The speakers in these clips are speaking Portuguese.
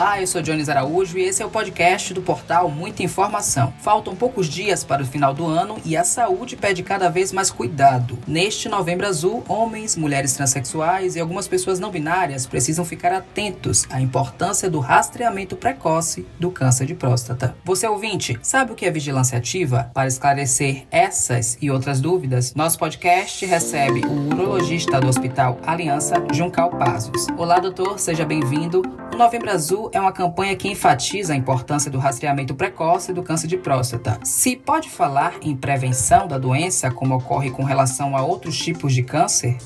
Olá, eu sou Jones Araújo e esse é o podcast do portal Muita Informação. Faltam poucos dias para o final do ano e a saúde pede cada vez mais cuidado. Neste Novembro Azul, homens, mulheres transexuais e algumas pessoas não binárias precisam ficar atentos à importância do rastreamento precoce do câncer de próstata. Você ouvinte, sabe o que é vigilância ativa? Para esclarecer essas e outras dúvidas, nosso podcast recebe o urologista do Hospital Aliança, Juncal Pazos. Olá, doutor, seja bem-vindo. Novembro Azul é uma campanha que enfatiza a importância do rastreamento precoce do câncer de próstata. Se pode falar em prevenção da doença, como ocorre com relação a outros tipos de câncer?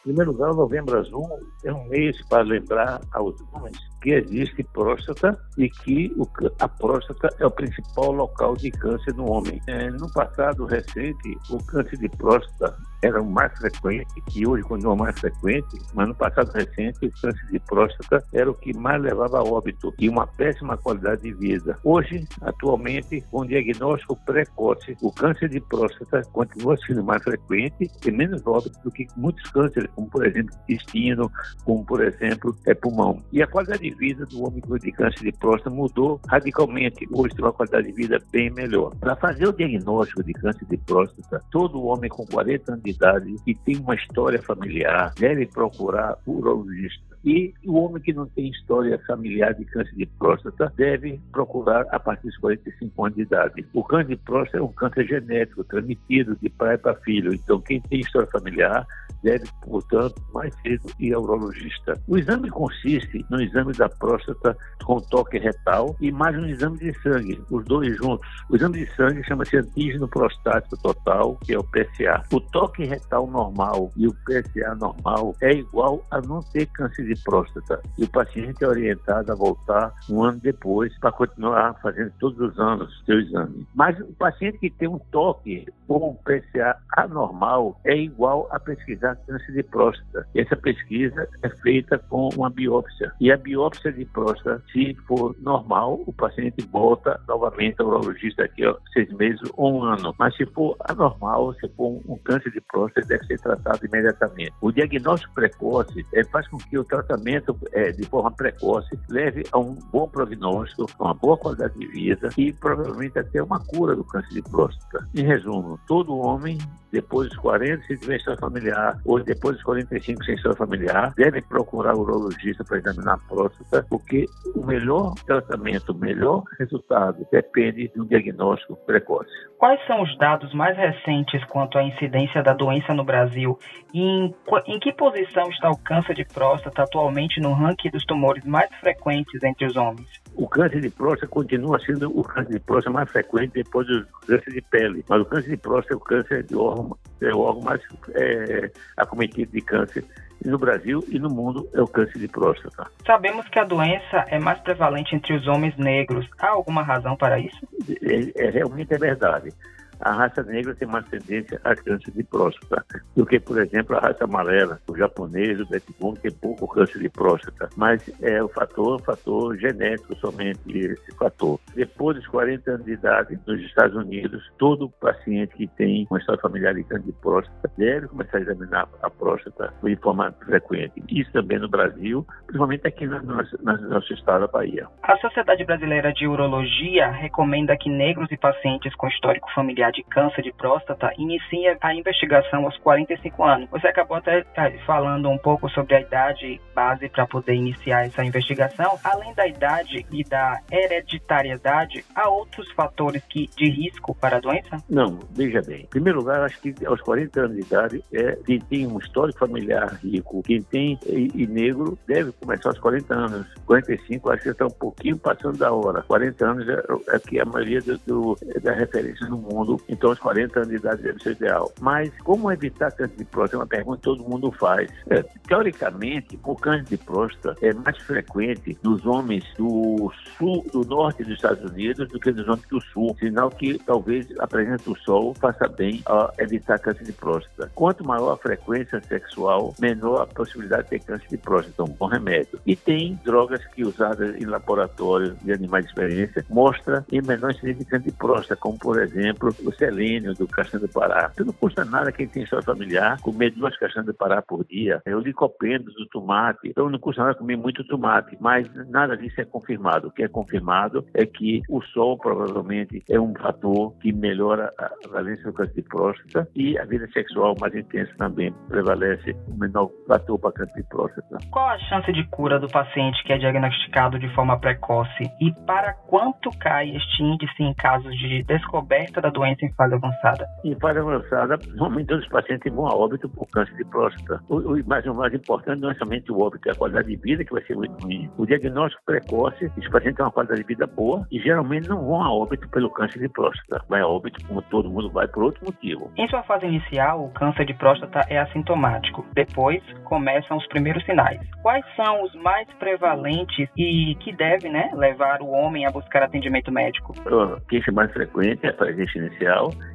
Em primeiro lugar, Novembro Azul é um mês para lembrar aos homens que existe próstata e que a próstata é o principal local de câncer no homem. É, no passado recente, o câncer de próstata era o mais frequente e hoje continua mais frequente, mas no passado recente o câncer de próstata era o que mais levava a óbito e uma péssima qualidade de vida. Hoje, atualmente, com diagnóstico precoce, o câncer de próstata continua sendo mais frequente e menos óbito do que muitos cânceres, como por exemplo intestino, como por exemplo é pulmão. E a qualidade de vida do homem com câncer de próstata mudou radicalmente. Hoje tem uma qualidade de vida bem melhor. Para fazer o diagnóstico de câncer de próstata, todo homem com 40 anos de idade que tem uma história familiar deve procurar urologista. E o homem que não tem história familiar de câncer de próstata deve procurar a partir dos 45 anos de idade. O câncer de próstata é um câncer genético transmitido de pai para filho. Então, quem tem história familiar deve, portanto, mais cedo ir ao urologista. O exame consiste no exame da próstata com toque retal e mais um exame de sangue, os dois juntos. O exame de sangue chama-se antígeno prostático total, que é o PSA. O toque retal normal e o PSA normal é igual a não ter câncer de próstata. E o paciente é orientado a voltar um ano depois para continuar fazendo todos os anos seu exame. Mas o paciente que tem um toque ou um PSA anormal é igual a pesquisar câncer de próstata. Essa pesquisa é feita com uma biópsia. E a biópsia de próstata, se for normal, o paciente volta novamente ao urologista daqui a seis meses ou um ano. Mas se for anormal, se for um câncer de próstata, deve ser tratado imediatamente. O diagnóstico precoce é, faz com que o tratamento é, de forma precoce leve a um bom prognóstico, uma boa qualidade de vida e provavelmente até uma cura do câncer de próstata. Em resumo, todo homem, depois dos 40, se tiver história familiar, ou depois dos 45, sem história familiar, deve procurar o urologista para examinar a próstata, porque o melhor tratamento, o melhor resultado depende de um diagnóstico precoce. Quais são os dados mais recentes quanto à incidência da doença no Brasil e em, em que posição está o câncer de próstata atualmente no ranking dos tumores mais frequentes entre os homens? O câncer de próstata continua sendo o câncer de próstata mais frequente depois do câncer de pele, mas o câncer de próstata é o câncer de órgão, é o órgão mais é, acometido de câncer no Brasil e no mundo é o câncer de próstata. Sabemos que a doença é mais prevalente entre os homens negros. Há alguma razão para isso? É, é realmente é verdade a raça negra tem mais tendência a câncer de próstata do que, por exemplo, a raça amarela, o japonês, o Betibon, tem pouco câncer de próstata. Mas é o fator, fator genético somente esse fator. Depois dos 40 anos de idade, nos Estados Unidos, todo paciente que tem uma história familiar de câncer de próstata deve começar a examinar a próstata de forma frequente. Isso também no Brasil, principalmente aqui no nosso, no nosso estado da Bahia. A Sociedade Brasileira de Urologia recomenda que negros e pacientes com histórico familiar de câncer de próstata inicia a investigação aos 45 anos. Você acabou até é, falando um pouco sobre a idade base para poder iniciar essa investigação. Além da idade e da hereditariedade, há outros fatores que, de risco para a doença? Não, veja bem. Em primeiro lugar, acho que aos 40 anos de idade, é, quem tem um histórico familiar rico, quem tem e, e negro, deve começar aos 40 anos. 45, acho que está um pouquinho passando da hora. 40 anos é, é que a maioria do, do, da referência no mundo então os 40 anos de idade deve ser ideal. Mas como evitar câncer de próstata? É uma pergunta que todo mundo faz. É, teoricamente, o câncer de próstata é mais frequente nos homens do sul, do norte dos Estados Unidos do que nos homens do sul, sinal que talvez a presença do sol faça bem a evitar câncer de próstata. Quanto maior a frequência sexual, menor a possibilidade de ter câncer de próstata. Então, um bom remédio. E tem drogas que usadas em laboratórios de animais de experiência mostra em menor incidência de câncer de próstata, como por exemplo o selênio do castanha do Pará. Isso não custa nada quem tem sua familiar comer duas castanhas do Pará por dia. É o licopeno do tomate. Então não custa nada comer muito tomate, mas nada disso é confirmado. O que é confirmado é que o sol provavelmente é um fator que melhora a valência do câncer de próstata e a vida sexual mais intensa também prevalece o menor fator para câncer de próstata. Qual a chance de cura do paciente que é diagnosticado de forma precoce e para quanto cai este índice em casos de descoberta da doença em fase avançada? Em fase avançada, normalmente os pacientes vão a óbito por câncer de próstata. O, o, mas o mais importante não é somente o óbito, é a qualidade de vida que vai ser muito ruim. O diagnóstico precoce, os pacientes têm uma qualidade de vida boa e geralmente não vão a óbito pelo câncer de próstata. Vai a óbito, como todo mundo vai, por outro motivo. Em sua fase inicial, o câncer de próstata é assintomático. Depois, começam os primeiros sinais. Quais são os mais prevalentes e que devem né, levar o homem a buscar atendimento médico? A queixa mais frequente, a queixa inicial,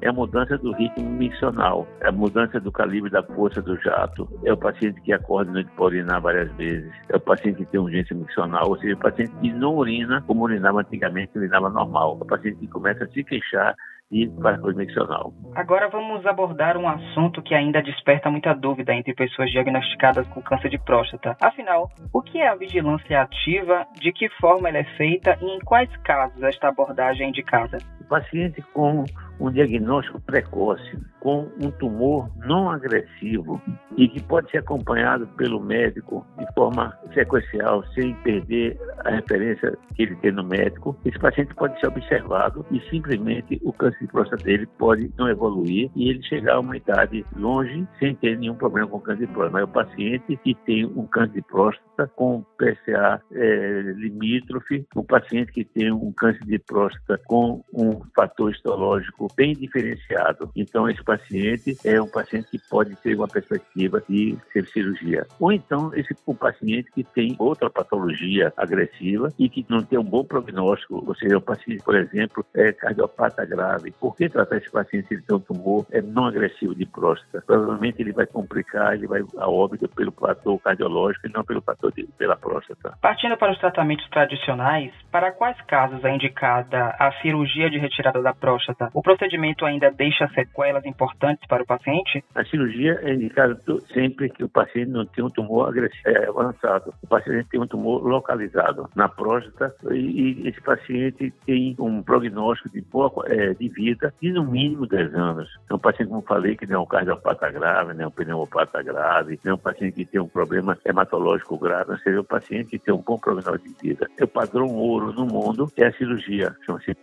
é a mudança do ritmo missional, é a mudança do calibre da força do jato, é o paciente que acorda e não pode urinar várias vezes, é o paciente que tem urgência missional, ou seja, o paciente que não urina como urinava antigamente, urinava normal, é o paciente que começa a se queixar e paraconvencional. Agora vamos abordar um assunto que ainda desperta muita dúvida entre pessoas diagnosticadas com câncer de próstata. Afinal, o que é a vigilância ativa, de que forma ela é feita e em quais casos esta abordagem é indicada? Paciente com um diagnóstico precoce com um tumor não agressivo e que pode ser acompanhado pelo médico de forma sequencial, sem perder a referência que ele tem no médico, esse paciente pode ser observado e simplesmente o câncer de próstata dele pode não evoluir e ele chegar a uma idade longe sem ter nenhum problema com câncer de próstata. Mas o paciente que tem um câncer de próstata com PSA é, limítrofe, o paciente que tem um câncer de próstata com um fator histológico bem diferenciado. Então, esse paciente é um paciente que pode ter uma perspectiva de ser cirurgia. Ou então, esse um paciente que tem outra patologia agressiva e que não tem um bom prognóstico, ou seja, o paciente, por exemplo, é cardiopata grave. Por que tratar esse paciente se ele tem um tumor é não agressivo de próstata? Provavelmente ele vai complicar, ele vai a óbito pelo fator cardiológico e não pelo fator de, pela próstata. Partindo para os tratamentos tradicionais, para quais casos é indicada a cirurgia de retirada da próstata? O procedimento ainda deixa sequelas importantes para o paciente? A cirurgia é indicada sempre que o paciente não tem um tumor é, avançado. O paciente tem um tumor localizado na próstata e, esse paciente tem um prognóstico de boa é, de vida de no mínimo 10 anos. É um paciente, como falei, que não é um cardiopata grave, não é um pneumopata grave, não é um paciente que tem um problema hematológico grave, ou seja, um paciente que tem um bom prognóstico de vida. É o padrão ouro no mundo é a cirurgia, chama-se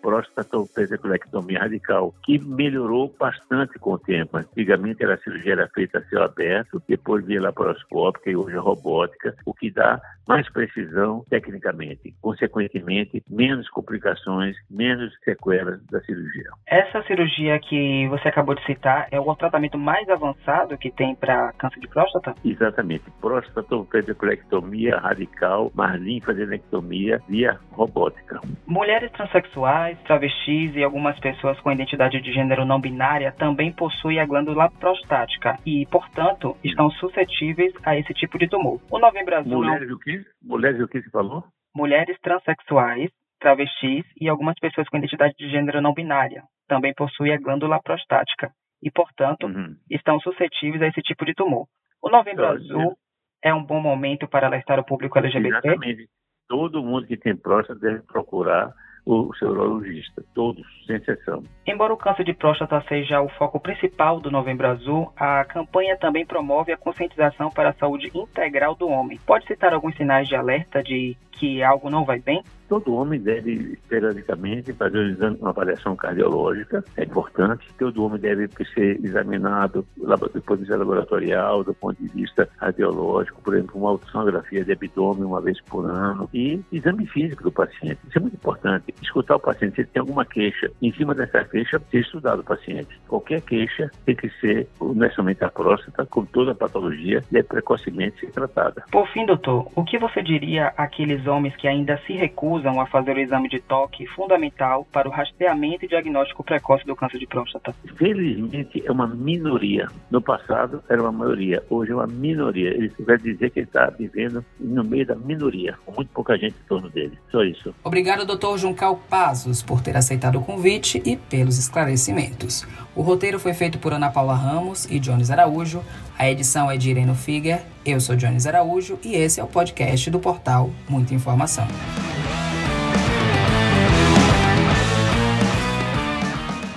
prostatopesectomia radical que melhorou bastante com o tempo. Antigamente a cirurgia era feita a céu aberto, depois via laparoscópica e hoje a robótica, o que dá mais precisão tecnicamente. Consequentemente, menos complicações, menos sequelas da cirurgia. Essa cirurgia que você acabou de citar é o tratamento mais avançado que tem para câncer de próstata? Exatamente. Prostatopediculectomia radical, mais linfadenectomia via robótica. Mulheres transexuais, travestis e algumas pessoas com identidade de gênero não binária também possuem a glândula prostática e, portanto, estão suscetíveis a esse tipo de tumor. O Novembro Azul... Mulheres o quê? Mulheres o que você falou? Mulheres transexuais, travestis e algumas pessoas com identidade de gênero não binária também possuem a glândula prostática e, portanto, uhum. estão suscetíveis a esse tipo de tumor. O Novembro Azul é um bom momento para alertar o público LGBT? Exatamente. Todo mundo que tem próstata deve procurar o seu urologista, todos, sem exceção. Embora o câncer de próstata seja o foco principal do Novembro Azul, a campanha também promove a conscientização para a saúde integral do homem. Pode citar alguns sinais de alerta de que algo não vai bem? Todo homem deve, periodicamente, fazer um uma avaliação cardiológica, é importante. Todo homem deve ser examinado do ponto de vista laboratorial, do ponto de vista radiológico, por exemplo, uma ultrassonografia de abdômen uma vez por ano e exame físico do paciente. Isso é muito importante. Escutar o paciente, se ele tem alguma queixa, em cima dessa queixa, ser estudado o paciente. Qualquer queixa tem que ser, não é somente a próstata, com toda a patologia, deve precocemente ser tratada. Por fim, doutor, o que você diria àqueles homens que ainda se recusam a fazer o exame de toque fundamental para o rastreamento e diagnóstico precoce do câncer de próstata? Felizmente é uma minoria. No passado era uma maioria, hoje é uma minoria. Isso quer dizer que ele está vivendo no meio da minoria, com muito pouca gente em torno dele. Só isso. Obrigado, doutor Juncal Pazos, por ter aceitado o convite e pela pelos esclarecimentos. O roteiro foi feito por Ana Paula Ramos e Jones Araújo. A edição é de Irene Figuer. Eu sou Jones Araújo e esse é o podcast do portal Muita Informação.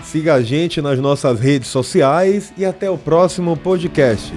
Siga a gente nas nossas redes sociais e até o próximo podcast.